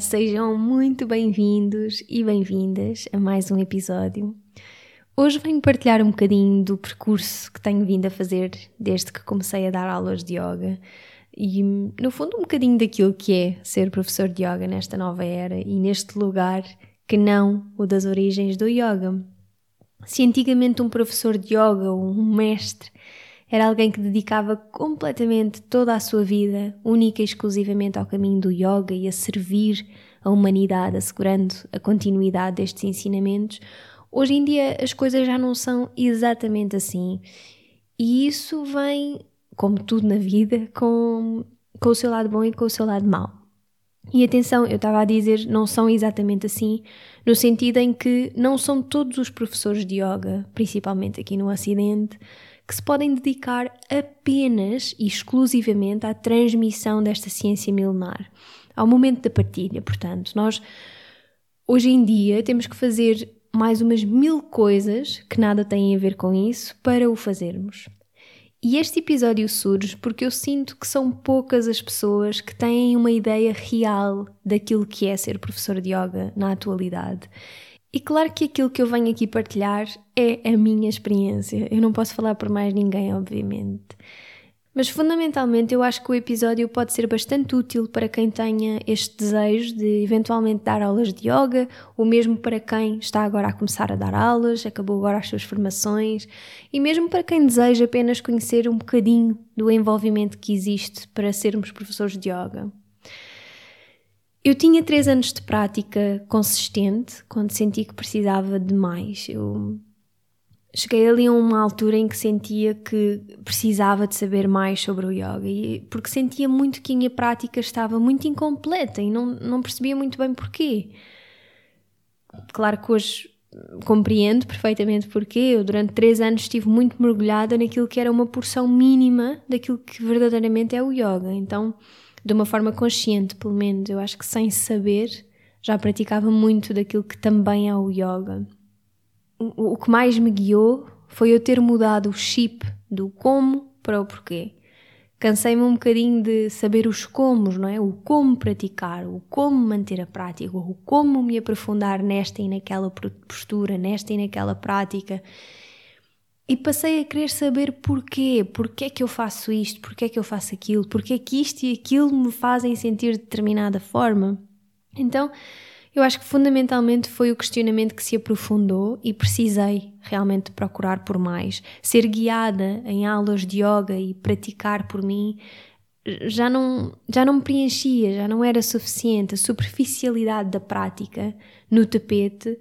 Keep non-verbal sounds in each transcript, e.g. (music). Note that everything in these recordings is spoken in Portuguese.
Sejam muito bem-vindos e bem-vindas a mais um episódio. Hoje venho partilhar um bocadinho do percurso que tenho vindo a fazer desde que comecei a dar aulas de yoga e, no fundo, um bocadinho daquilo que é ser professor de yoga nesta nova era e neste lugar que não o das origens do yoga. Se antigamente um professor de yoga ou um mestre era alguém que dedicava completamente toda a sua vida, única e exclusivamente ao caminho do yoga e a servir a humanidade, assegurando a continuidade destes ensinamentos. Hoje em dia as coisas já não são exatamente assim. E isso vem, como tudo na vida, com, com o seu lado bom e com o seu lado mau. E atenção, eu estava a dizer não são exatamente assim, no sentido em que não são todos os professores de yoga, principalmente aqui no Ocidente, que se podem dedicar apenas e exclusivamente à transmissão desta ciência milenar, ao momento da partilha. Portanto, nós hoje em dia temos que fazer mais umas mil coisas que nada têm a ver com isso para o fazermos. E este episódio surge porque eu sinto que são poucas as pessoas que têm uma ideia real daquilo que é ser professor de yoga na atualidade. E claro que aquilo que eu venho aqui partilhar é a minha experiência. Eu não posso falar por mais ninguém, obviamente. Mas fundamentalmente eu acho que o episódio pode ser bastante útil para quem tenha este desejo de eventualmente dar aulas de yoga, ou mesmo para quem está agora a começar a dar aulas, acabou agora as suas formações, e mesmo para quem deseja apenas conhecer um bocadinho do envolvimento que existe para sermos professores de yoga. Eu tinha três anos de prática consistente quando senti que precisava de mais. Eu cheguei ali a uma altura em que sentia que precisava de saber mais sobre o yoga, e, porque sentia muito que a minha prática estava muito incompleta e não, não percebia muito bem porquê. Claro que hoje compreendo perfeitamente porquê. Eu, durante três anos, estive muito mergulhada naquilo que era uma porção mínima daquilo que verdadeiramente é o yoga. Então de uma forma consciente, pelo menos. Eu acho que sem saber já praticava muito daquilo que também é o yoga. O, o que mais me guiou foi eu ter mudado o chip do como para o porquê. Cansei-me um bocadinho de saber os comos, não é? O como praticar, o como manter a prática, o como me aprofundar nesta e naquela postura, nesta e naquela prática. E passei a querer saber porquê, porquê é que eu faço isto, porquê é que eu faço aquilo, porquê é que isto e aquilo me fazem sentir de determinada forma. Então, eu acho que fundamentalmente foi o questionamento que se aprofundou e precisei realmente procurar por mais. Ser guiada em aulas de yoga e praticar por mim já não, já não me preenchia, já não era suficiente. A superficialidade da prática no tapete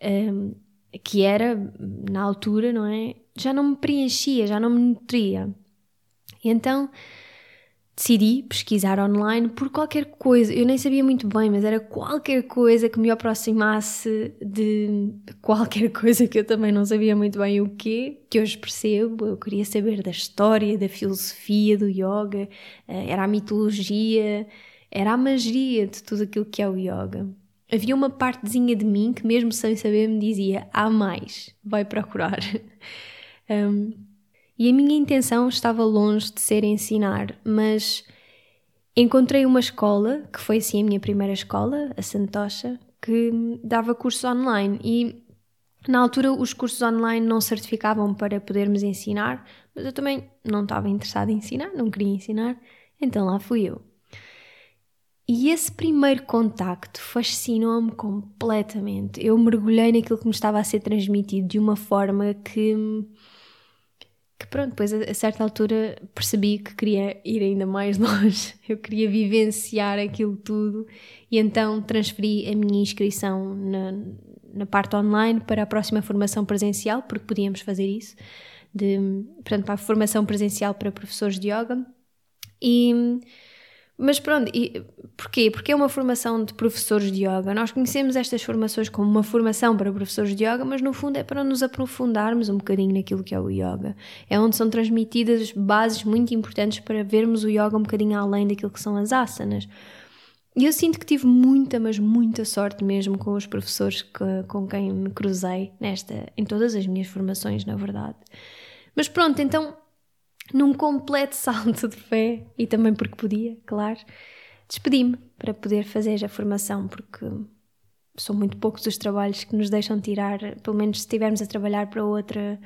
um, que era, na altura, não é? Já não me preenchia, já não me nutria. E então decidi pesquisar online por qualquer coisa. Eu nem sabia muito bem, mas era qualquer coisa que me aproximasse de qualquer (laughs) coisa que eu também não sabia muito bem o quê, que hoje percebo. Eu queria saber da história, da filosofia do yoga, eh, era a mitologia, era a magia de tudo aquilo que é o yoga havia uma partezinha de mim que, mesmo sem saber, me dizia: há mais, vai procurar. (laughs) um, e a minha intenção estava longe de ser ensinar, mas encontrei uma escola, que foi assim a minha primeira escola, a Santocha, que dava cursos online e Na altura, os cursos online não certificavam para podermos ensinar, mas eu também não estava interessada em ensinar, não queria ensinar, então lá fui eu. E esse primeiro contacto fascinou-me completamente. Eu mergulhei naquilo que me estava a ser transmitido de uma forma que. que pronto, depois a, certa altura percebi que queria ir ainda mais (laughs) longe. Eu queria vivenciar aquilo tudo e então transferi a minha inscrição na, na parte online para a próxima formação presencial, porque podíamos fazer isso. De, portanto, para a formação presencial para professores de yoga. E mas pronto, e porquê? Porque é uma formação de professores de yoga. Nós conhecemos estas formações como uma formação para professores de yoga, mas no fundo é para nos aprofundarmos um bocadinho naquilo que é o yoga. É onde são transmitidas bases muito importantes para vermos o yoga um bocadinho além daquilo que são as asanas. E eu sinto que tive muita, mas muita sorte mesmo com os professores que, com quem me cruzei nesta, em todas as minhas formações, na verdade. Mas pronto, então num completo salto de fé. E também porque podia, claro, despedi-me para poder fazer a formação, porque são muito poucos os trabalhos que nos deixam tirar, pelo menos se estivermos a trabalhar para outra,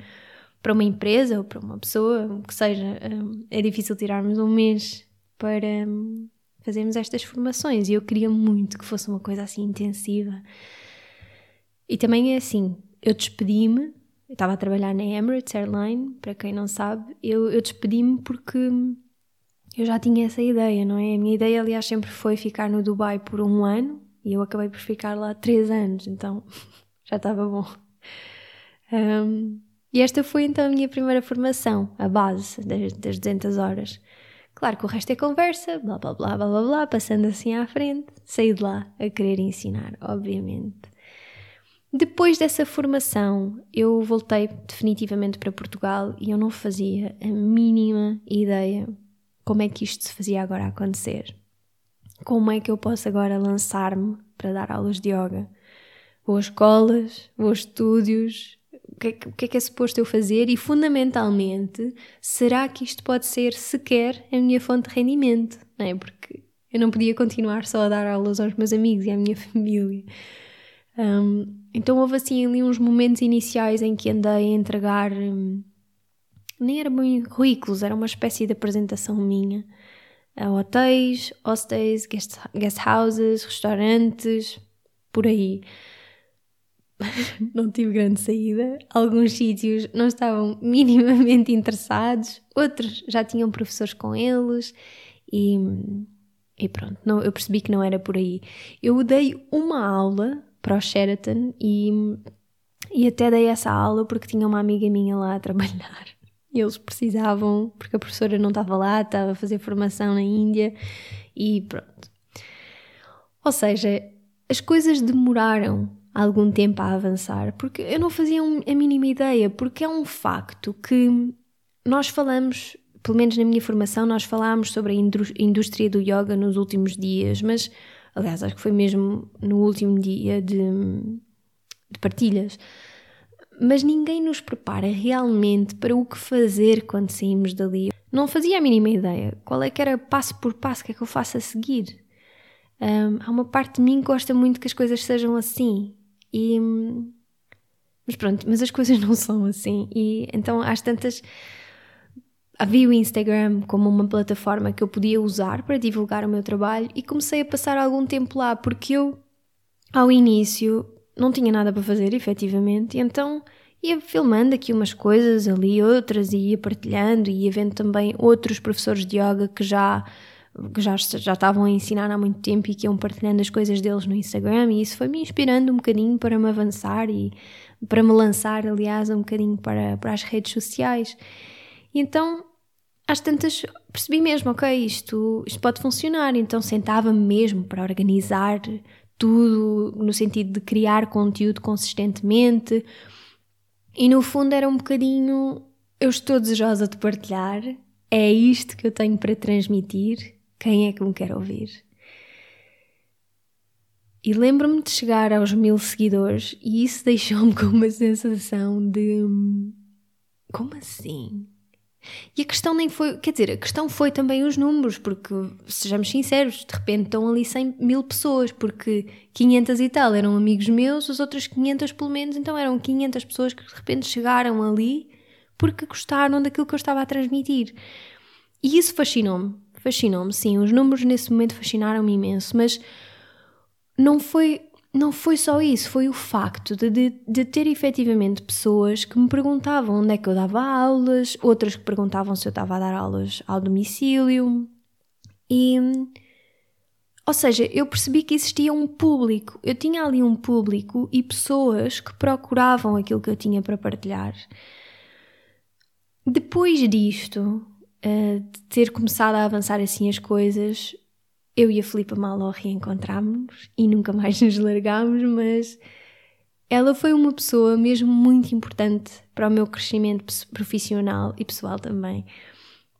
para uma empresa ou para uma pessoa, que seja, hum, é difícil tirarmos um mês para hum, fazermos estas formações. E eu queria muito que fosse uma coisa assim intensiva. E também é assim, eu despedi-me eu estava a trabalhar na Emirates Airline, para quem não sabe, eu, eu despedi-me porque eu já tinha essa ideia, não é? A minha ideia, aliás, sempre foi ficar no Dubai por um ano e eu acabei por ficar lá três anos, então (laughs) já estava bom. Um, e esta foi então a minha primeira formação, a base das, das 200 horas. Claro que o resto é conversa, blá blá blá blá blá blá, passando assim à frente, saí de lá a querer ensinar, obviamente. Depois dessa formação, eu voltei definitivamente para Portugal e eu não fazia a mínima ideia como é que isto se fazia agora acontecer. Como é que eu posso agora lançar-me para dar aulas de yoga? Vou escolas, vou estúdios, o que, é que, o que é que é suposto eu fazer? E fundamentalmente, será que isto pode ser sequer a minha fonte de rendimento? Não é? Porque eu não podia continuar só a dar aulas aos meus amigos e à minha (laughs) família. Um, então houve assim ali uns momentos iniciais em que andei a entregar, um, nem era bem currículos, era uma espécie de apresentação minha a hotéis, hostels, guest, guest houses, restaurantes, por aí. (laughs) não tive grande saída. Alguns sítios não estavam (laughs) minimamente interessados, outros já tinham professores com eles e, e pronto, não, eu percebi que não era por aí. Eu dei uma aula para o Sheraton e, e até dei essa aula porque tinha uma amiga minha lá a trabalhar. Eles precisavam, porque a professora não estava lá, estava a fazer formação na Índia e pronto. Ou seja, as coisas demoraram algum tempo a avançar porque eu não fazia a mínima ideia, porque é um facto que nós falamos, pelo menos na minha formação, nós falámos sobre a indústria do yoga nos últimos dias, mas Aliás, acho que foi mesmo no último dia de, de partilhas. Mas ninguém nos prepara realmente para o que fazer quando saímos dali. Não fazia a mínima ideia qual é que era passo por passo que é que eu faço a seguir. Um, há uma parte de mim que gosta muito que as coisas sejam assim. E, mas pronto, mas as coisas (laughs) não são assim. E então às tantas havia o Instagram como uma plataforma que eu podia usar para divulgar o meu trabalho e comecei a passar algum tempo lá porque eu, ao início, não tinha nada para fazer, efetivamente, então ia filmando aqui umas coisas, ali outras, e ia partilhando, e ia vendo também outros professores de yoga que já que já, já estavam a ensinar há muito tempo e que iam partilhando as coisas deles no Instagram e isso foi me inspirando um bocadinho para me avançar e para me lançar, aliás, um bocadinho para, para as redes sociais. E então às tantas percebi mesmo, ok, isto, isto pode funcionar, então sentava-me mesmo para organizar tudo no sentido de criar conteúdo consistentemente e no fundo era um bocadinho eu estou desejosa de partilhar, é isto que eu tenho para transmitir, quem é que me quer ouvir? E lembro-me de chegar aos mil seguidores e isso (laughs) deixou-me com uma sensação de como assim? E a questão nem foi, quer dizer, a questão foi também os números, porque, sejamos sinceros, de repente estão ali 100 mil pessoas, porque 500 e tal eram amigos meus, os outros 500 pelo menos, então eram 500 pessoas que de repente chegaram ali porque gostaram daquilo que eu estava a transmitir. E isso fascinou-me, fascinou-me, sim, os números nesse momento fascinaram-me imenso, mas não foi não foi só isso, foi o facto de, de, de, ter efetivamente pessoas que me perguntavam onde é que eu dava aulas, outras que perguntavam se eu estava a dar aulas ao domicílio. E. Ou seja, eu percebi que existia um público, eu tinha ali um público e pessoas que procuravam aquilo que eu tinha para partilhar. Depois disto, eh, de ter começado a avançar assim as coisas, eu e a Filipa Malo reencontrámos e nunca mais nos largámos, mas ela foi uma pessoa mesmo muito importante para o meu crescimento profissional e pessoal também,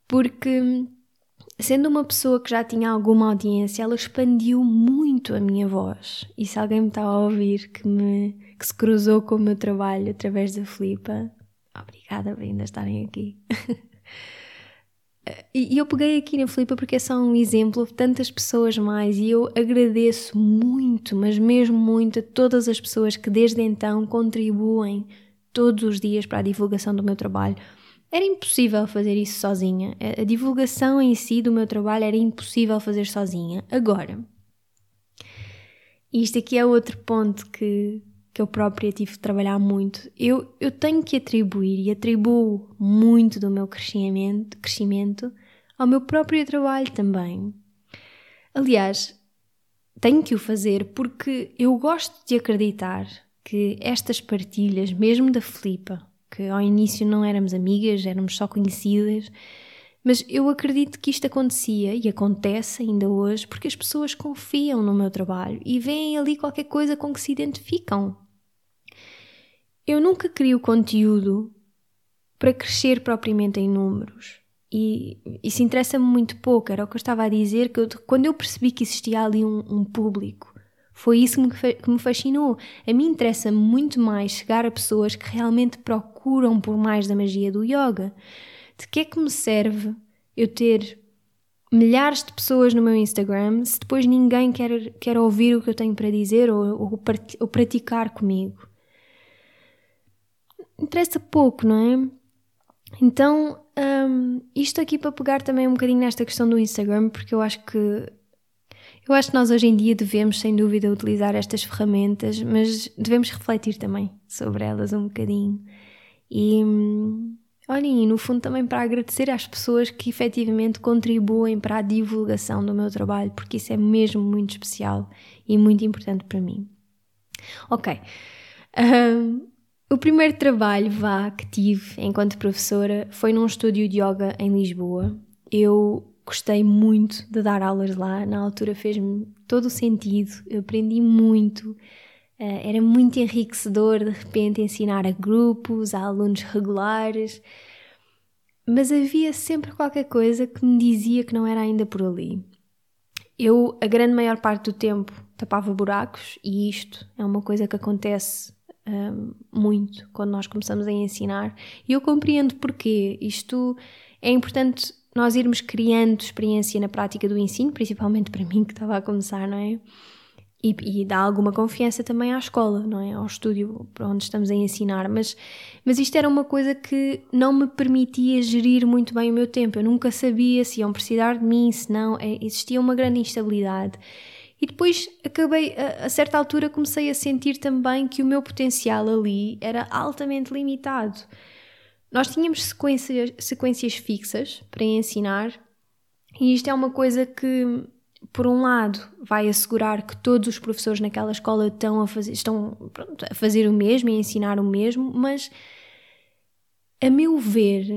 porque sendo uma pessoa que já tinha alguma audiência, ela expandiu muito a minha voz. E se alguém me está a ouvir que, me, que se cruzou com o meu trabalho através da Filipa, obrigada por ainda estarem aqui. (laughs) E eu peguei aqui na Filipa porque é só um exemplo tantas pessoas mais e eu agradeço muito, mas mesmo muito, a todas as pessoas que desde então contribuem todos os dias para a divulgação do meu trabalho. Era impossível fazer isso sozinha. A divulgação em si do meu trabalho era impossível fazer sozinha. Agora, isto aqui é outro ponto que, que eu própria tive de trabalhar muito, eu, eu tenho que atribuir e atribuo muito do meu crescimento, crescimento ao meu próprio trabalho também. Aliás, tenho que o fazer porque eu gosto de acreditar que estas partilhas, mesmo da Filipa, que ao início não éramos amigas, éramos só conhecidas, mas eu acredito que isto acontecia e acontece ainda hoje porque as pessoas confiam no meu trabalho e veem ali qualquer coisa com que se identificam. Eu nunca crio conteúdo para crescer propriamente em números. E isso interessa-me muito pouco. Era o que eu estava a dizer, que eu, quando eu percebi que existia ali um, um público, foi isso que me, fascinou. A mim interessa muito mais chegar a pessoas que realmente procuram por mais da magia do yoga. De que é que me serve eu ter milhares de pessoas no meu Instagram se depois ninguém quer, quer ouvir o que eu tenho para dizer ou, ou, ou praticar comigo? Interessa pouco, não é? Então, um, isto aqui para pegar também um bocadinho nesta questão do Instagram, porque eu acho que eu acho que nós hoje em dia devemos, sem dúvida, utilizar estas ferramentas, mas devemos refletir também sobre elas um bocadinho. E, hum, Olhem, no fundo também para agradecer às pessoas que efetivamente contribuem para a divulgação do meu trabalho, porque isso é mesmo muito especial e muito importante para mim. Ok. Um, o primeiro trabalho vá que tive enquanto professora foi num estúdio de yoga em Lisboa. Eu gostei muito de dar aulas lá, na altura fez-me todo o sentido, eu aprendi muito. Uh, era muito enriquecedor de repente ensinar a grupos, a alunos regulares, mas havia sempre qualquer coisa que me dizia que não era ainda por ali. Eu, a grande maior parte do tempo, tapava buracos, e isto é uma coisa que acontece um, muito quando nós começamos a ensinar, e eu compreendo porque isto é importante nós irmos criando experiência na prática do ensino, principalmente para mim que estava a começar, não é? e, e, dá alguma confiança também à escola, não é? Ao estúdio para onde estamos a ensinar. Mas, mas isto era uma coisa que não me permitia gerir muito bem o meu tempo. Eu nunca sabia se iam precisar de mim, se não. É, existia uma grande instabilidade. E depois acabei, a, a certa altura, comecei a sentir também que o meu potencial ali era altamente limitado. Nós tínhamos sequências, sequências fixas para ensinar, e isto é uma coisa que por um lado, vai assegurar que todos os professores naquela escola estão a fazer, estão pronto, a fazer o mesmo e a ensinar o mesmo, mas a meu ver,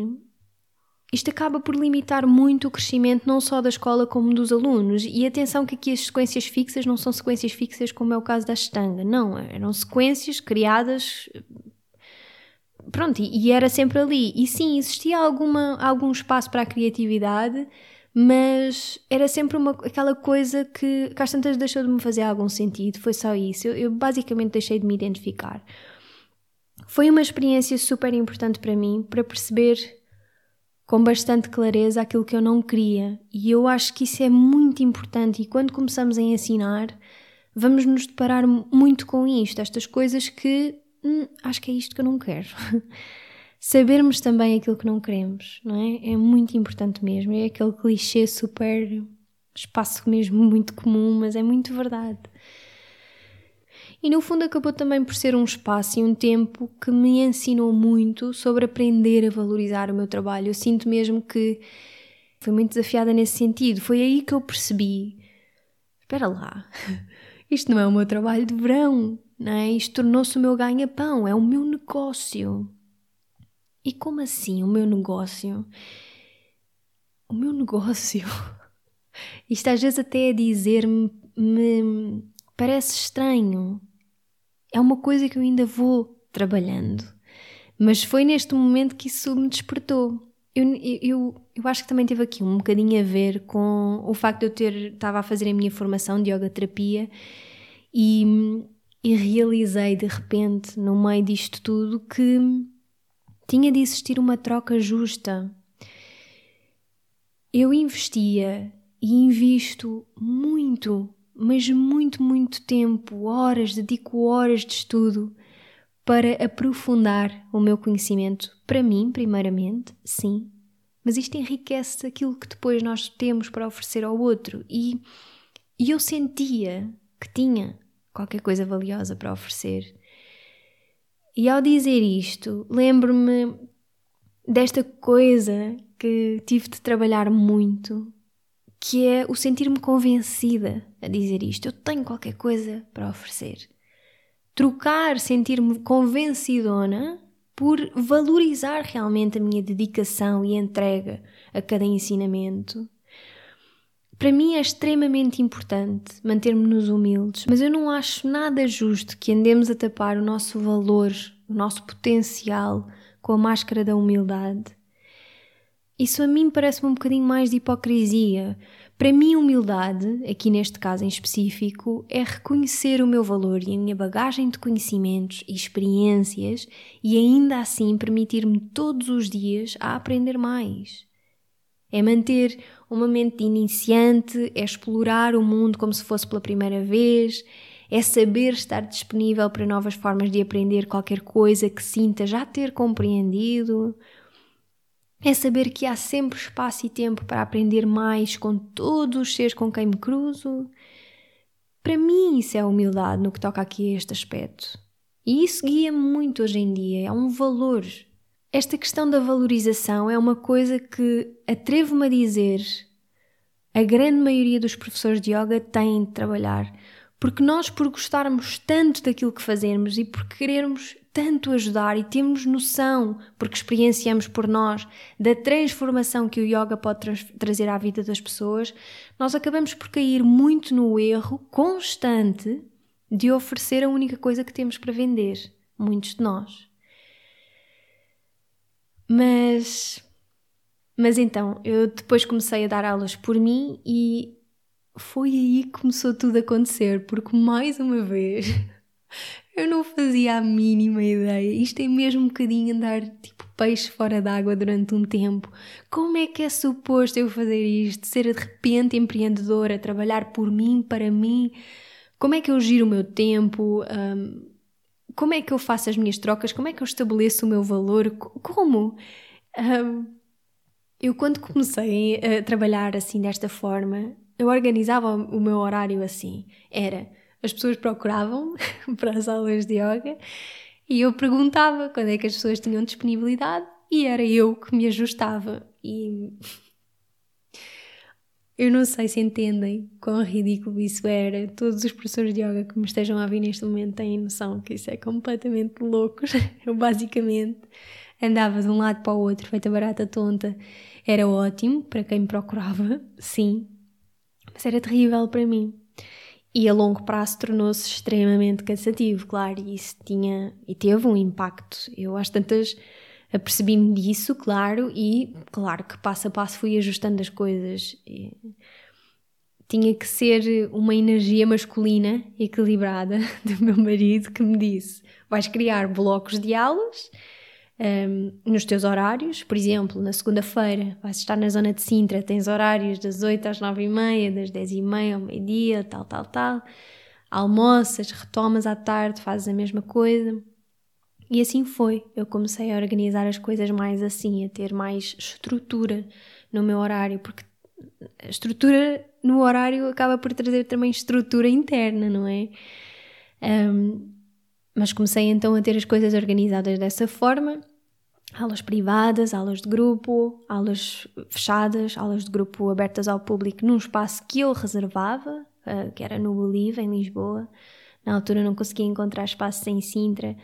isto acaba por limitar muito o crescimento não só da escola como dos alunos. E atenção que aqui as sequências fixas não são sequências fixas como é o caso da Estanga, não, eram sequências criadas pronto, e, era sempre ali. E sim, existia alguma, algum espaço para a criatividade, mas era sempre uma, aquela coisa que, que às tantas deixou de me fazer algum sentido, foi só isso. Eu, eu basicamente deixei de me identificar. Foi uma experiência super importante para mim, para perceber com bastante clareza aquilo que eu não queria. E eu acho que isso é muito importante. E quando começamos a ensinar, vamos nos deparar muito com isto, estas coisas que hum, acho que é isto que eu não quero. (laughs) Sabermos também aquilo que não queremos, não é? É muito importante mesmo. É aquele clichê super espaço mesmo muito comum, mas é muito verdade. E no fundo acabou também por ser um espaço e um tempo que me ensinou muito sobre aprender a valorizar o meu trabalho. Eu sinto mesmo que fui muito desafiada nesse sentido. Foi aí que eu percebi: espera lá, (laughs) isto não é o meu trabalho de verão, não é? Isto tornou-se o meu ganha-pão, é o meu negócio. E como assim o meu negócio? O meu (laughs) negócio? Isto às vezes até a dizer-me me parece estranho, é uma coisa que eu ainda vou trabalhando. Mas foi neste momento que isso me despertou. Eu, eu, eu acho que também teve aqui um bocadinho a ver com o facto de eu ter estava a fazer a minha formação de yoga terapia e, e realizei de repente, no meio disto tudo, que tinha de existir uma troca justa. Eu investia e invisto muito mas muito, muito tempo, horas, dedico horas de estudo para aprofundar o meu conhecimento. Para mim, primeiramente, sim, mas isto enriquece aquilo que depois nós temos para oferecer ao outro. E, e eu sentia que tinha qualquer coisa valiosa para oferecer. E ao dizer isto, lembro-me desta coisa que tive de trabalhar muito que é o sentir-me convencida a dizer isto. Eu tenho qualquer coisa para oferecer. Trocar sentir-me convencidona por valorizar realmente a minha dedicação e entrega a cada ensinamento. Para mim é extremamente importante manter-nos humildes, mas eu não acho nada justo que andemos a tapar o nosso valor, o nosso potencial com a máscara da humildade isso a mim parece-me um bocadinho mais de hipocrisia. Para mim, humildade, aqui neste caso em específico, é reconhecer o meu valor e a minha bagagem de conhecimentos e experiências e ainda assim permitir-me todos os dias a aprender mais. É manter uma mente de iniciante, é explorar o mundo como se fosse pela primeira vez, é saber estar disponível para novas formas de aprender qualquer coisa que sinta já ter compreendido é saber que há sempre espaço e tempo para aprender mais com todos os seres com quem me cruzo. Para mim, isso é humildade no que toca aqui a este aspecto. E isso guia-me muito hoje em dia, é um valor. Esta questão da valorização é uma coisa que, atrevo-me a dizer, a grande maioria dos professores de yoga têm de trabalhar. Porque nós, por gostarmos tanto daquilo que fazemos e por querermos tanto ajudar e temos noção, porque experienciamos por nós, da transformação que o yoga pode tra trazer à vida das pessoas, nós acabamos por cair muito no erro constante de oferecer a única coisa que temos para vender. Muitos de nós. Mas. Mas então, eu depois comecei a dar aulas por mim e foi aí que começou tudo a acontecer, porque mais uma vez Eu não fazia a mínima ideia. Isto é mesmo um bocadinho andar tipo peixe fora d'água durante um tempo. Como é que é suposto eu fazer isto? Ser de repente empreendedora, trabalhar por mim, para mim? Como é que eu giro o meu tempo? Um, como é que eu faço as minhas trocas? Como é que eu estabeleço o meu valor? Como? Um, eu, quando comecei a trabalhar assim desta forma, eu organizava o meu horário assim. Era as pessoas procuravam (laughs) para as aulas de yoga e eu perguntava quando é que as pessoas tinham disponibilidade e era eu que me ajustava. E eu não sei se entendem quão ridículo isso era. Todos os professores de yoga que me estejam a vir neste momento têm noção que isso é completamente louco. (laughs) Eu basicamente andava de um lado para o outro, feita barata tonta. Era ótimo para quem me procurava, sim, mas era terrível para mim. E a longo prazo tornou-se extremamente cansativo, claro, e isso tinha e teve um impacto. Eu às tantas apercebi-me disso, claro, e claro que passo a passo fui ajustando as coisas. E tinha que ser uma energia masculina equilibrada (laughs) do meu marido que me disse: vais criar blocos de aulas um, nos teus horários. Por exemplo, na segunda-feira vais estar na zona de Sintra, tens horários das 8 às 9 e meia, das 10 e meia ao meio-dia, tal, tal, tal. Almoças, retomas à tarde, fazes a mesma coisa. E assim foi. Eu comecei a organizar as coisas mais assim, a ter mais estrutura no meu horário, porque a estrutura no horário acaba por trazer também estrutura interna, não é? Um, mas comecei então a ter as coisas organizadas dessa forma. Aulas privadas, aulas de grupo, aulas fechadas, aulas de grupo abertas ao público num espaço que eu reservava, uh, que era no Bolívar, em Lisboa. Na altura não conseguia encontrar espaço em Sintra,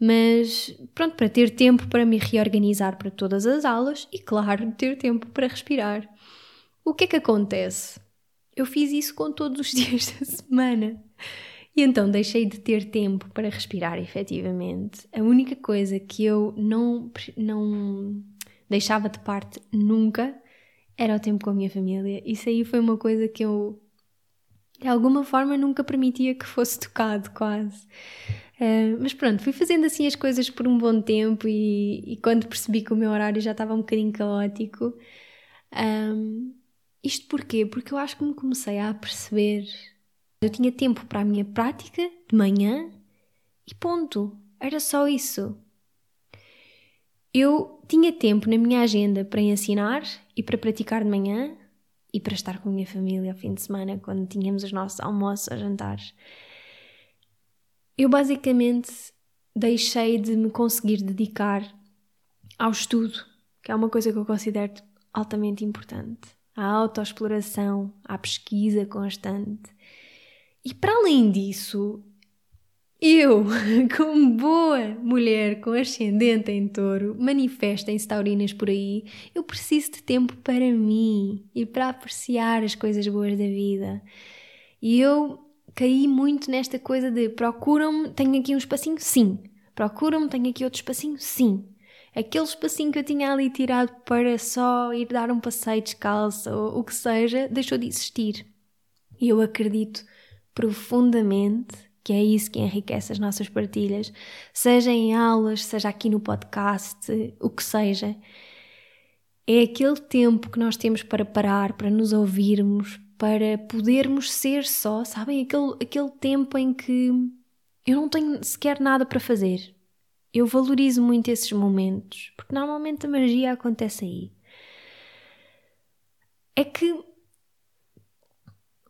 mas pronto, para ter tempo para me reorganizar para todas as aulas e, claro, ter tempo para respirar. O que é que acontece? Eu fiz isso com todos os (laughs) dias da semana. E então deixei de ter tempo para respirar efetivamente. A única coisa que eu não, não deixava de parte nunca era o tempo com a minha família. Isso aí foi uma coisa que eu, de alguma forma, nunca permitia que fosse tocado, quase. Uh, mas pronto, fui fazendo assim as coisas por um bom tempo e, e quando percebi que o meu horário já estava um bocadinho caótico. Um, isto porquê? Porque eu acho que me comecei a perceber eu tinha tempo para a minha prática de manhã e ponto. Era só isso. Eu tinha tempo na minha agenda para ensinar e para praticar de manhã e para estar com a minha família ao fim de semana quando tínhamos os nossos almoços ou jantares. Eu basicamente deixei de me conseguir dedicar ao estudo, que é uma coisa que eu considero altamente importante, à autoexploração, à pesquisa constante. E para além disso, eu, (laughs) como boa mulher com ascendente em touro, manifestem-se taurinas por aí, eu preciso de tempo para mim e para apreciar as coisas boas da vida. E eu caí muito nesta coisa de procuram-me, tenho aqui um espacinho? Sim. Procuram-me, tenho aqui outro espacinho? Sim. Aquele espacinho que eu tinha ali tirado para só ir dar um passeio descalço ou o que seja, deixou de existir. E eu acredito profundamente, que é isso que enriquece as nossas partilhas, seja em aulas, seja aqui no podcast, o que seja. É aquele tempo que nós temos para parar, para nos ouvirmos, para podermos ser só, sabem? Aquele, aquele tempo em que eu não tenho sequer nada para fazer. Eu valorizo muito esses momentos, porque normalmente a magia acontece aí. É que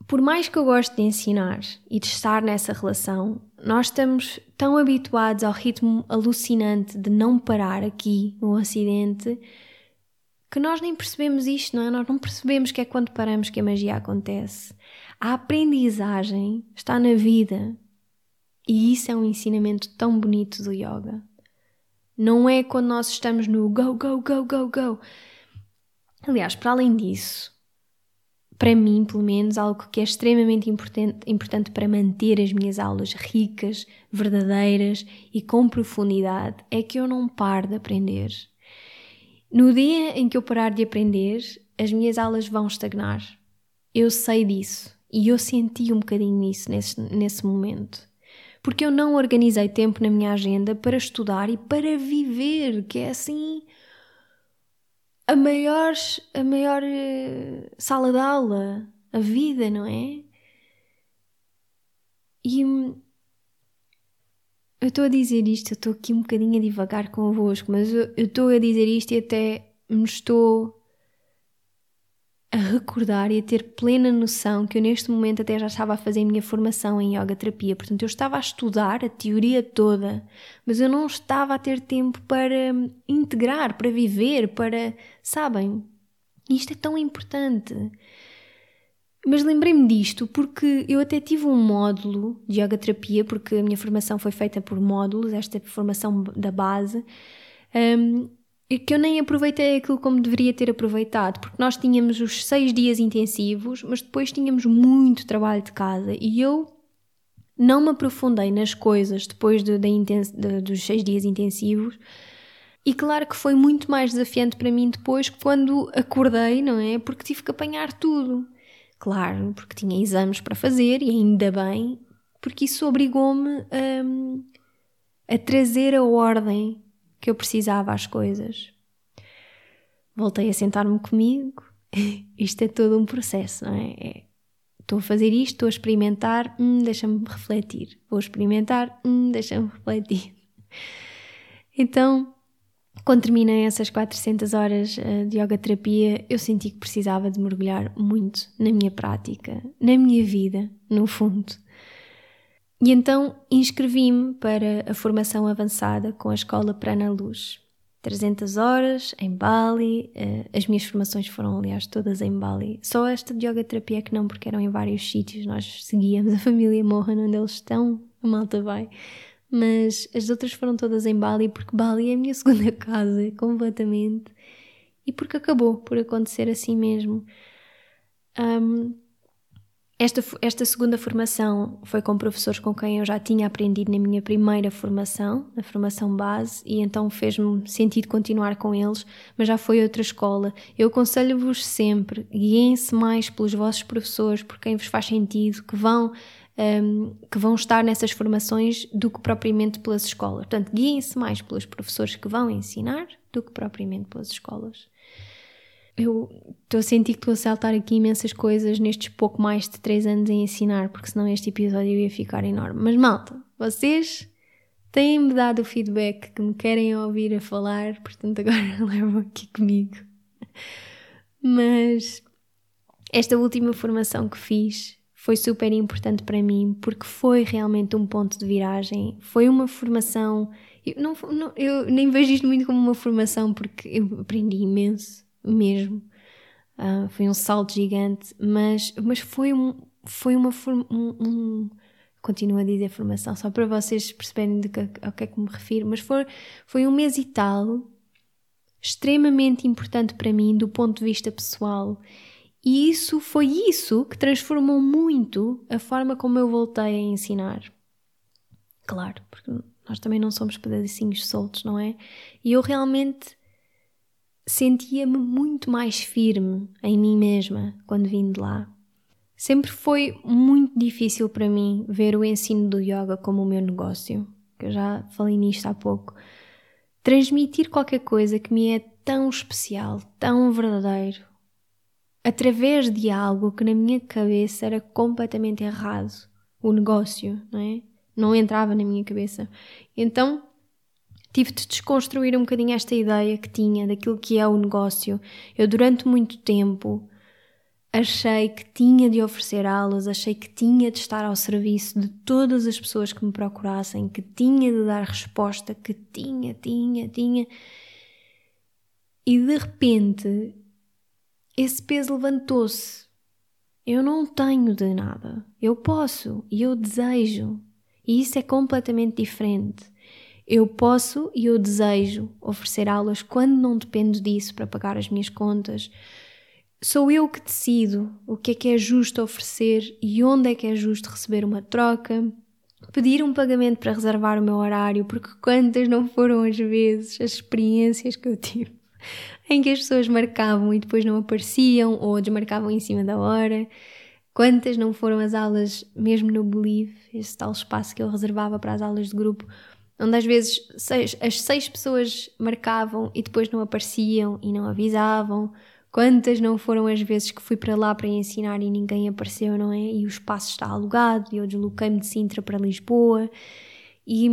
por mais que eu goste de ensinar e de estar nessa relação, nós estamos tão habituados ao ritmo alucinante de não parar aqui no Ocidente que nós nem percebemos isto, não é? Nós não percebemos que é quando paramos que a magia acontece. A aprendizagem está na vida e isso é um ensinamento tão bonito do yoga. Não é quando nós estamos no go, go, go, go, go. Aliás, para além disso, para mim, pelo menos, algo que é extremamente importante, importante para manter as minhas aulas ricas, verdadeiras e com profundidade é que eu não paro de aprender. No dia em que eu parar de aprender, as minhas aulas vão estagnar. Eu sei disso e eu senti um bocadinho nisso nesse, nesse momento. Porque eu não organizei tempo na minha agenda para estudar e para viver, que é assim a maior, a maior uh, sala de aula, a vida, não é? E eu estou a dizer isto, eu estou aqui um bocadinho a divagar convosco, mas eu estou a dizer isto e até me estou a recordar e a ter plena noção que eu neste momento até já estava a fazer a minha formação em yoga terapia, portanto eu estava a estudar a teoria toda, mas eu não estava a ter tempo para integrar, para viver, para, sabem? Isto é tão importante. Mas lembrei-me disto porque eu até tive um módulo de yoga terapia, porque a minha formação foi feita por módulos, esta formação da base, um, que eu nem aproveitei aquilo como deveria ter aproveitado, porque nós tínhamos os seis dias intensivos, mas depois tínhamos muito trabalho de casa e eu não me aprofundei nas coisas depois de, de, de, dos seis dias intensivos. E claro que foi muito mais desafiante para mim depois quando acordei, não é? Porque tive que apanhar tudo. Claro, porque tinha exames para fazer e ainda bem, porque isso obrigou-me a, a trazer a ordem que eu precisava as coisas. Voltei a sentar-me comigo. (laughs) isto é todo um processo, não é? é estou a fazer isto, estou a experimentar, hum, deixa-me refletir. Vou experimentar, hum, deixa-me refletir. (laughs) Então, quando terminei essas 400 horas eh, de yoga terapia, eu senti que precisava de mergulhar muito na minha prática, na minha vida, no fundo. E então inscrevi-me para a formação avançada com a Escola Prana Luz. 300 horas em Bali, eh, as minhas formações foram, aliás, todas em Bali. Só esta de yoga terapia que não, porque eram em vários sítios. Nós seguíamos a (laughs) família Mohan onde eles estão, a malta vai mas as outras foram todas em Bali porque Bali é a minha (laughs) segunda casa completamente e porque acabou por acontecer assim mesmo. Um, esta, esta segunda formação foi com professores com quem eu já tinha aprendido na minha primeira formação, na formação base, e então fez-me sentido continuar com eles, mas já foi outra escola. Eu aconselho-vos sempre, guiem-se mais pelos vossos professores, por quem vos faz sentido, que vão um, que vão estar nessas formações do que propriamente pelas escolas. Portanto, guiem-se mais pelos professores que vão ensinar do que propriamente pelas escolas. Eu estou a sentir que estou a saltar aqui imensas coisas nestes pouco mais de 3 anos em ensinar, porque senão este episódio ia ficar enorme. Mas malta, vocês têm-me dado o feedback que me querem ouvir a falar, portanto agora (laughs) levam aqui comigo. Mas esta última formação que fiz foi super importante para mim porque foi realmente um ponto de viragem. Foi uma formação. Eu, não, não, eu nem vejo isto muito como uma formação porque eu aprendi imenso mesmo. Uh, foi um salto gigante, mas, mas foi, um, foi uma um, um, continuo a dizer formação, só para vocês perceberem de que, ao que é que me refiro, mas foi, foi um mês e tal extremamente importante para mim do ponto de vista pessoal e isso foi isso que transformou muito a forma como eu voltei a ensinar. Claro, porque nós também não somos pedacinhos soltos, não é? E eu realmente sentia-me muito mais firme em mim mesma quando vim de lá. Sempre foi muito difícil para mim ver o ensino do yoga como o meu negócio, que eu já falei nisto há pouco. Transmitir qualquer coisa que me é tão especial, tão verdadeiro, através de algo que na minha cabeça era completamente errado. O negócio, não é? Não entrava na minha cabeça. Então tive de desconstruir um bocadinho esta ideia que tinha daquilo que é o negócio. Eu, durante muito tempo, achei que tinha de oferecer aulas, achei que tinha de estar ao serviço de todas as pessoas que me procurassem, que tinha de dar resposta, que tinha, tinha, tinha. E de repente esse peso levantou-se. Eu não tenho de nada. Eu posso e eu desejo. E isso é completamente diferente. Eu posso e eu desejo oferecer aulas quando não dependo disso para pagar as minhas contas. Sou eu que decido o que é que é justo oferecer e onde é que é justo receber uma troca. Pedir um pagamento para reservar o meu horário, porque quantas não foram as vezes, as experiências que eu tive (laughs) em que as pessoas marcavam e depois não apareciam ou desmarcavam em cima da hora. Quantas não foram as aulas, mesmo no Believe, esse tal espaço que eu reservava para as aulas de grupo, onde às vezes seis, as seis pessoas marcavam e depois não apareciam e não avisavam. Quantas não foram as vezes que fui para lá para ensinar e ninguém apareceu, não é? E o espaço está alugado e eu desloquei-me de Sintra para Lisboa. E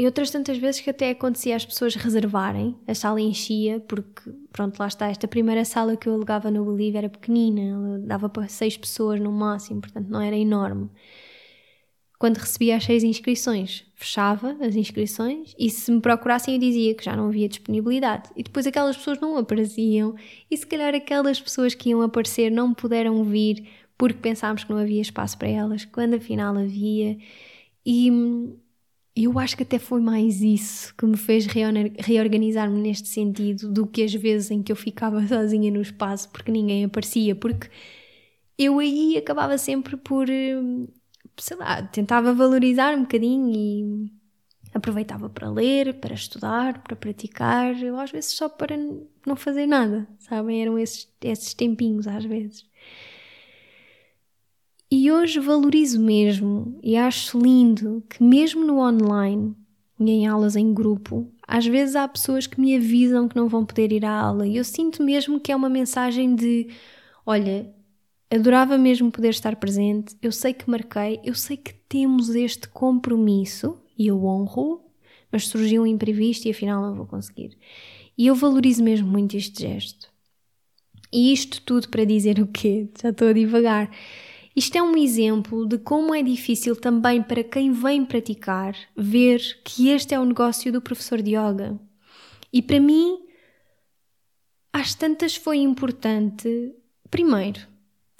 e outras tantas vezes que até acontecia as pessoas reservarem, a sala enchia, porque, pronto, lá está, esta primeira sala que eu alugava no Bolívia era pequenina, dava para seis pessoas no máximo, portanto não era enorme. Quando recebia as seis inscrições, fechava as inscrições e se me procurassem eu dizia que já não havia disponibilidade. E depois aquelas pessoas não apareciam e se calhar aquelas pessoas que iam aparecer não puderam vir porque pensámos que não havia espaço para elas, quando afinal havia. E eu acho que até foi mais isso que me fez reorganizar-me neste sentido do que as vezes em que eu ficava (laughs) sozinha no espaço porque ninguém aparecia, porque eu aí acabava sempre por, eh, sei lá, tentava valorizar um bocadinho e aproveitava para ler, para estudar, para praticar, eu às vezes só para não fazer nada, sabem? Eram esses, esses tempinhos às vezes. E hoje valorizo mesmo e acho lindo que, mesmo no online, e em aulas em grupo, às vezes há pessoas que me avisam que não vão poder ir à aula e eu sinto mesmo que é uma mensagem de: olha, adorava mesmo poder estar presente, eu sei que marquei, eu sei que temos este compromisso e eu honro, mas surgiu um imprevisto e afinal não vou conseguir. E eu valorizo mesmo muito este gesto. E isto tudo para dizer o quê? Já estou a divagar. Isto é um exemplo de como é difícil também para quem vem praticar ver que este é o negócio do professor de yoga. E para mim, às tantas foi importante, primeiro,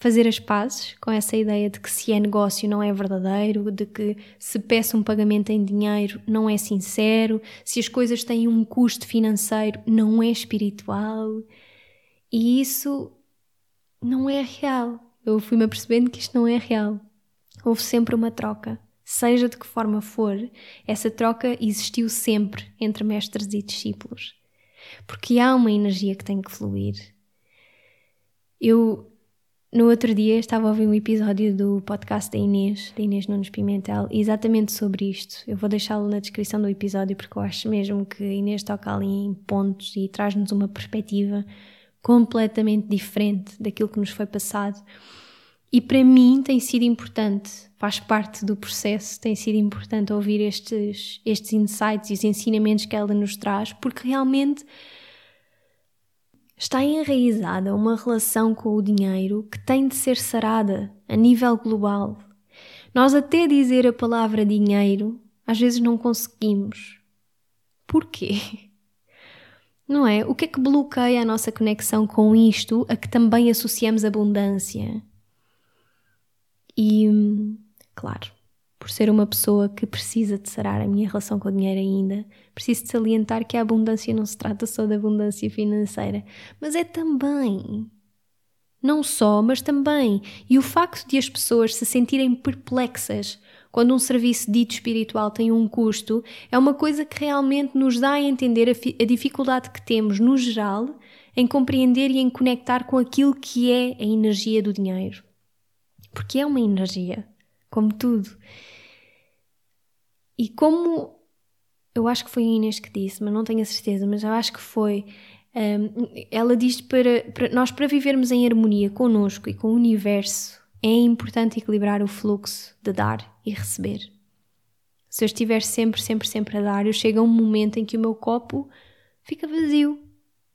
fazer as pazes com essa ideia de que se é negócio não é verdadeiro, de que se peça um pagamento em dinheiro não é sincero, se as coisas têm um custo financeiro não é espiritual. E isso não é real. Eu fui-me apercebendo que isto não é real. Houve sempre uma troca. Seja de que forma for, essa troca existiu sempre entre mestres e discípulos. Porque há uma energia que tem que fluir. Eu no outro dia estava a ouvir um episódio do podcast da Inês, da Inês Nunes Pimentel, exatamente sobre isto. Eu vou deixá-lo na descrição do episódio porque eu acho mesmo que a Inês toca ali em pontos e traz-nos uma perspectiva completamente diferente daquilo que nos foi passado. E para mim tem sido importante, faz parte do processo, tem sido importante ouvir estes, estes insights e os ensinamentos que ela nos traz, porque realmente está enraizada uma relação com o dinheiro que tem de ser sarada a nível global. Nós até dizer a palavra dinheiro, às vezes não conseguimos. Porquê? (laughs) Não é? O que é que bloqueia a nossa conexão com isto a que também associamos abundância? E, claro, por ser uma pessoa que precisa de sarar a minha relação com o dinheiro ainda, preciso de salientar que a abundância não se trata só de abundância financeira, mas é também. Não só, mas também. E o facto de as pessoas se sentirem perplexas quando um serviço dito espiritual tem um custo é uma coisa que realmente nos dá a entender a, a dificuldade que temos, no geral, em compreender e em conectar com aquilo que é a energia do dinheiro. Porque é uma energia, como tudo. E como eu acho que foi a Inês que disse, mas não tenho a certeza, mas eu acho que foi. Um, ela diz para, para nós, para vivermos em harmonia connosco e com o universo, é importante equilibrar o fluxo de dar e receber. Se eu estiver sempre, sempre, sempre a dar, eu chego a um momento em que o meu copo fica vazio,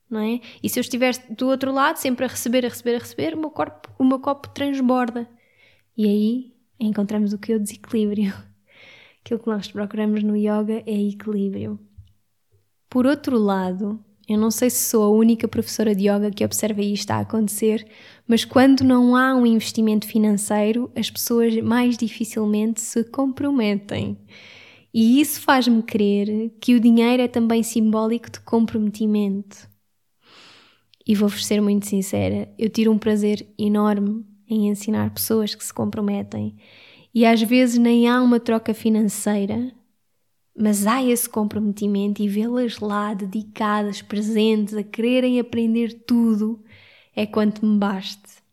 não é? E se eu estiver do outro lado, sempre a receber, a receber, a receber, o meu, corpo, o meu copo transborda. E aí encontramos o que é o desequilíbrio. (laughs) Aquilo que nós procuramos no yoga é equilíbrio. Por outro lado, eu não sei se sou a única professora de yoga que observa isto a acontecer, mas quando não há um investimento financeiro, as pessoas mais dificilmente se comprometem. E isso faz-me crer que o dinheiro é também simbólico de comprometimento. E vou-vos ser muito sincera, eu tiro um prazer enorme em ensinar pessoas que se comprometem e às vezes nem há uma troca financeira, mas há esse comprometimento e vê-las lá dedicadas, presentes, a quererem aprender tudo, é quanto me baste.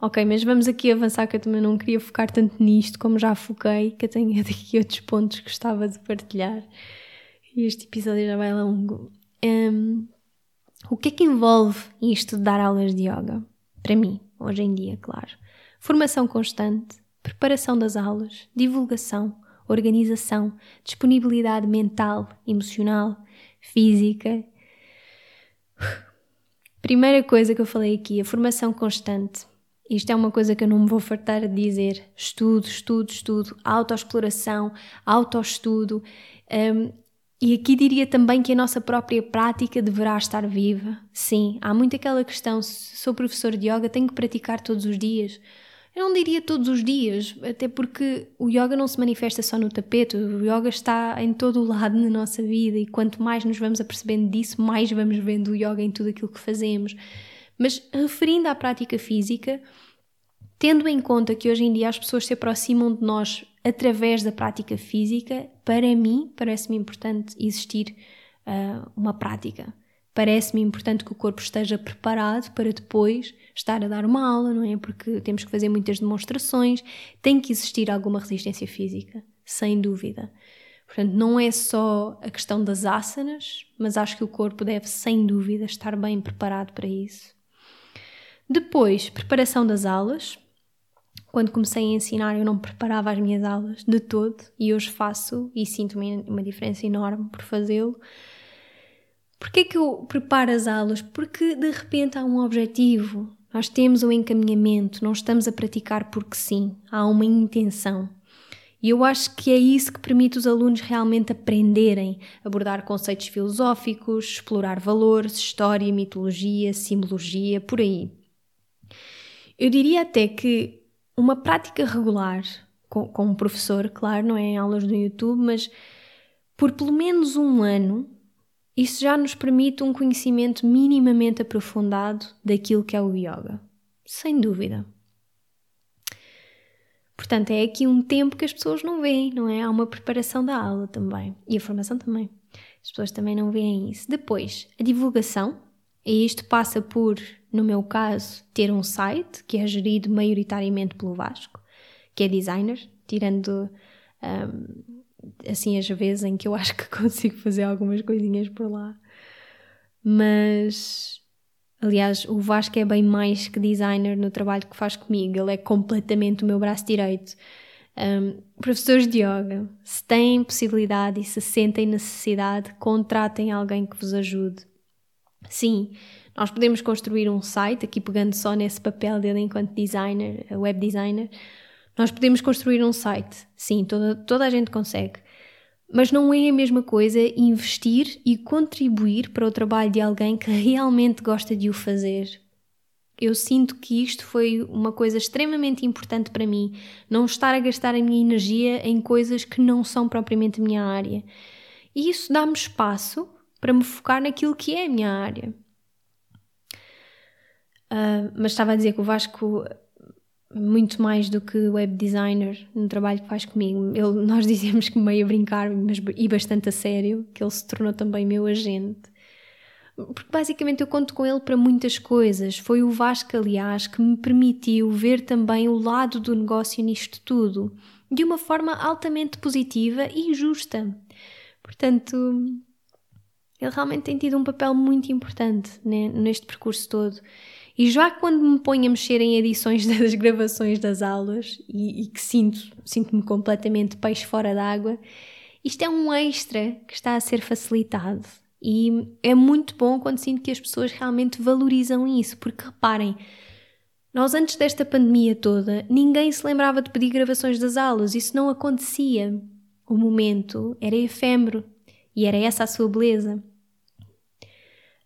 Ok, mas vamos aqui avançar que eu também não queria focar tanto nisto como já foquei, que eu tenho (laughs) aqui outros pontos que gostava de partilhar. E este episódio já vai longo. Um, o que é que envolve isto de dar aulas de yoga? Para mim, hoje em dia, claro formação constante, preparação das aulas, divulgação, organização, disponibilidade mental, emocional, física. Primeira coisa que eu falei aqui, a formação constante. Isto é uma coisa que eu não me vou fartar de dizer. Estudo, estudo, estudo, autoexploração, autoestudo. Um, e aqui diria também que a nossa própria prática deverá estar viva. Sim, há muito aquela questão: se sou professor de yoga, tenho que praticar todos os dias. Eu não diria todos os dias, até porque o yoga não se manifesta só no tapete, o yoga está em todo o lado na nossa vida e quanto mais nos vamos apercebendo disso, mais vamos vendo o yoga em tudo aquilo que fazemos. Mas referindo à prática física, tendo em conta que hoje em dia as pessoas se aproximam de nós através da prática física, para mim parece-me importante existir uh, uma prática. Parece-me importante que o corpo esteja preparado para depois estar a dar uma aula, não é? Porque temos que fazer muitas demonstrações, tem que existir alguma resistência física, sem dúvida. Portanto, não é só a questão das asanas, mas acho que o corpo deve, sem dúvida, estar bem preparado para isso. Depois, preparação das aulas. Quando comecei a ensinar, eu não preparava as minhas aulas de todo e hoje faço e sinto uma, diferença enorme por fazê-lo. Porquê que eu preparo as aulas? Porque de repente há um objetivo, nós temos um encaminhamento, não estamos a praticar porque sim, há uma intenção. E eu acho que é isso que permite os alunos realmente aprenderem, abordar conceitos filosóficos, explorar valores, história, mitologia, simbologia, por aí. Eu diria até que uma prática regular com, com um professor, claro, não é em aulas do YouTube, mas por pelo menos um ano, isso já nos permite um conhecimento minimamente aprofundado daquilo que é o yoga. Sem dúvida. Portanto, é aqui um tempo que as pessoas não veem, não é? Há uma preparação da aula também. E a formação também. As pessoas também não veem isso. Depois, a divulgação. E isto passa por, no meu caso, ter um site que é gerido maioritariamente pelo Vasco, que é designer, tirando um, assim as vezes em que eu (laughs) acho que consigo fazer algumas coisinhas por lá. Mas Aliás, o Vasco é bem mais que designer no trabalho que faz comigo, ele é completamente o meu braço direito. Um, professores de yoga, se têm possibilidade e se sentem necessidade, contratem alguém que vos ajude. Sim, nós podemos construir um site, aqui pegando só nesse papel dele enquanto designer, web designer, nós podemos construir um site. Sim, toda, toda a gente consegue. Mas não é a mesma coisa investir e contribuir para o trabalho de alguém que realmente gosta de o fazer. Eu sinto que isto foi uma coisa extremamente importante para mim, não estar a gastar a minha energia em coisas que não são propriamente a minha área. E isso dá-me espaço para me focar naquilo que é a minha área. Uh, mas estava a dizer que o Vasco muito mais do que web designer no trabalho que faz comigo. Ele, (laughs) nós dizemos que meio a brincar, mas e bastante a sério, que ele se tornou também meu agente. Porque basicamente eu conto com ele para muitas coisas. Foi o Vasco, aliás, que me permitiu ver também o lado do negócio nisto tudo, de uma forma altamente positiva e justa. Portanto, ele realmente tem tido um papel muito importante né, neste percurso todo. E já quando me ponho a mexer em edições (laughs) das gravações das aulas e, e que sinto, sinto-me completamente peixe fora d'água, isto é um extra que está a ser facilitado. E é muito bom quando sinto que as pessoas realmente valorizam isso, porque reparem, nós antes desta pandemia toda, ninguém se lembrava de pedir gravações das aulas, isso não acontecia. O momento era efêmero e era essa a sua beleza.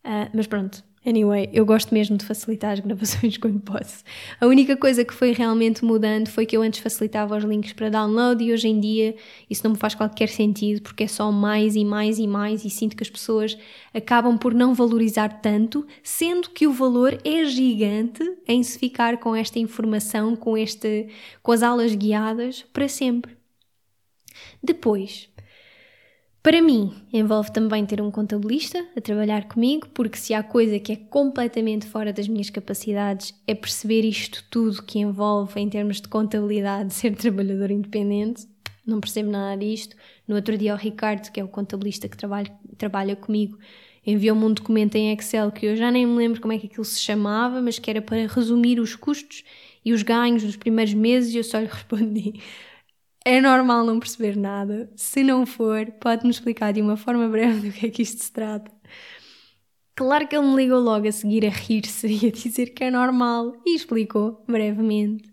Uh, mas pronto, Anyway, eu gosto mesmo de facilitar as gravações (laughs) quando posso. A única coisa que foi realmente mudando foi que eu antes facilitava os links para download e hoje em dia isso não me faz qualquer sentido porque é só mais e mais e mais e sinto que as pessoas acabam por não valorizar tanto, sendo que o valor é gigante em se ficar com esta informação, com, este, com as aulas guiadas para sempre. Depois, para mim, envolve também ter um contabilista a trabalhar comigo, porque se há coisa que é completamente fora das minhas capacidades é perceber isto tudo que envolve em termos de contabilidade (laughs) ser trabalhador independente. Não percebo nada disto. No outro dia, o Ricardo, que é o contabilista que trabalha, trabalha comigo, enviou-me um documento em Excel que eu já nem me lembro como é que aquilo se chamava, mas que era para resumir os custos e os ganhos dos primeiros meses e eu só lhe (laughs) respondi é normal não perceber nada. Se não for, pode-me explicar de uma forma breve do que é que isto se trata. Claro que ele me ligou logo a seguir a rir-se e a dizer que é normal e explicou brevemente.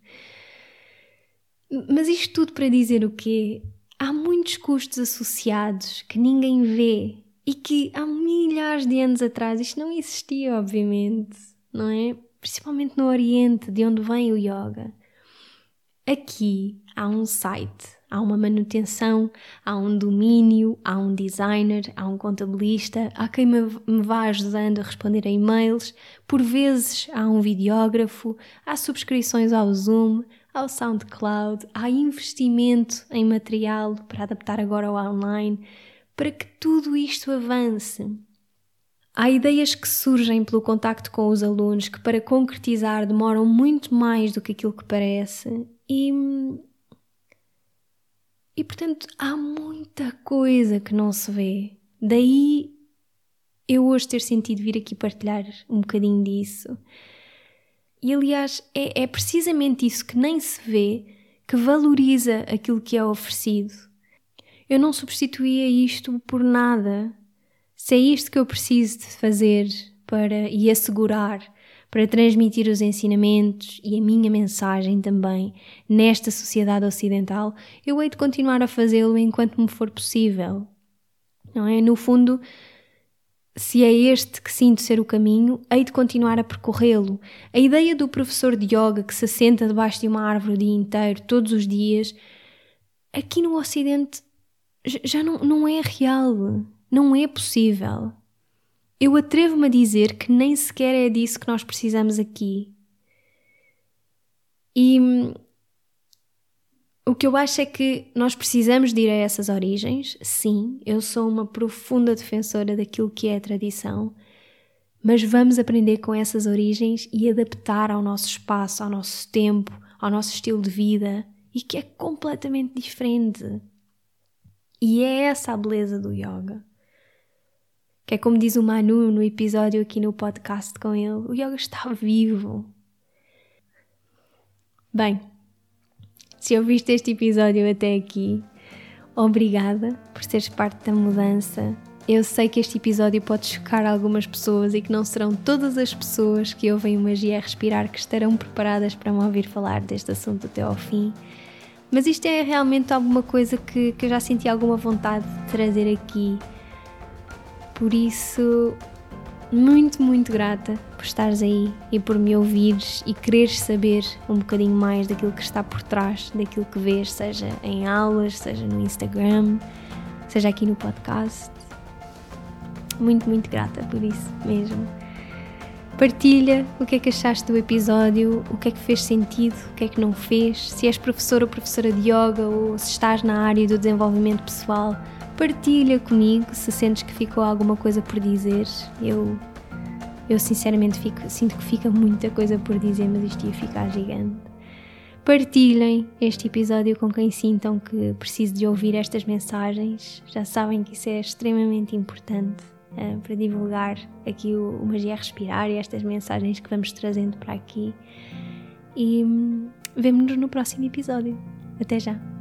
Mas isto tudo para dizer o quê? Há muitos custos associados que ninguém vê e que há milhares de anos atrás isto não existia, obviamente, não é? Principalmente no Oriente, de onde vem o yoga. Aqui há um site, há uma manutenção, há um domínio, há um designer, há um contabilista, há quem me, me vá ajudando a responder a e-mails, por vezes há um videógrafo, há subscrições ao Zoom, ao SoundCloud, há investimento em material para adaptar agora ao online, para que tudo isto avance. Há ideias que surgem pelo contacto com os alunos que, para concretizar, demoram muito mais do que aquilo que parece, e E portanto, há muita coisa que não se vê. Daí eu hoje ter sentido vir aqui partilhar um bocadinho disso. E aliás, é, é precisamente isso que nem se vê que valoriza aquilo que é oferecido. Eu não substituía isto por nada. Se é isto que eu preciso de fazer para e assegurar para transmitir os ensinamentos e a minha mensagem também nesta sociedade ocidental, eu hei de continuar a fazê-lo enquanto me for possível. Não é? No fundo, se é este que sinto ser o caminho, hei de continuar a percorrê-lo. A ideia do professor de yoga que se senta debaixo de uma árvore o dia inteiro, todos os dias, aqui no Ocidente já não, não é real, não é possível. Eu atrevo-me a dizer que nem sequer é disso que nós precisamos aqui. E o que eu acho é que nós precisamos de ir a essas origens. Sim, eu sou uma profunda defensora daquilo que é a tradição, mas vamos aprender com essas origens e adaptar ao nosso espaço, ao nosso tempo, ao nosso estilo de vida e que é completamente diferente. E é essa a beleza do yoga que é como diz o Manu no episódio aqui no podcast com ele: o yoga está vivo. Bem, se ouviste este episódio até aqui, obrigada por seres parte da mudança. Eu sei que este episódio pode chocar algumas pessoas e que não serão todas as pessoas que ouvem o Magia Respirar que estarão preparadas para me ouvir falar deste assunto até ao fim. Mas isto é realmente alguma coisa que, que eu já senti alguma vontade de trazer aqui por isso, muito, muito grata por estares aí e por me ouvires e quereres saber um bocadinho mais daquilo que está por trás daquilo que vês, seja em aulas, seja no Instagram, seja aqui no podcast. Muito, muito grata por isso mesmo. Partilha o que é que achaste do episódio, o que é que fez sentido, o que é que não fez, se és professor ou professora de yoga ou se estás na área do desenvolvimento pessoal partilha comigo se sentes que ficou alguma coisa por dizer. Eu, eu sinceramente fico, sinto que fica muita coisa por dizer, mas isto ia ficar gigante. Partilhem este episódio com quem sintam que preciso de ouvir estas mensagens. Já sabem que isso é extremamente importante uh, para divulgar aqui o, o Magia Respirar e estas mensagens que vamos trazendo para aqui. E hum, vemo-nos no próximo episódio. Até já!